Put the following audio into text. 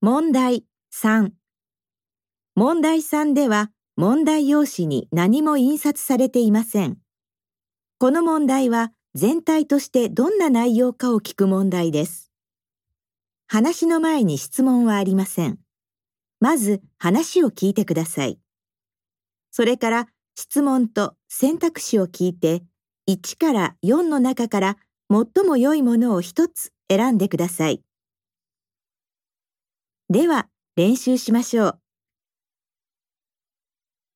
問題3問題3では問題用紙に何も印刷されていません。この問題は全体としてどんな内容かを聞く問題です。話の前に質問はありません。まず話を聞いてください。それから質問と選択肢を聞いて1から4の中から最も良いものを一つ選んでください。では練習しましょう。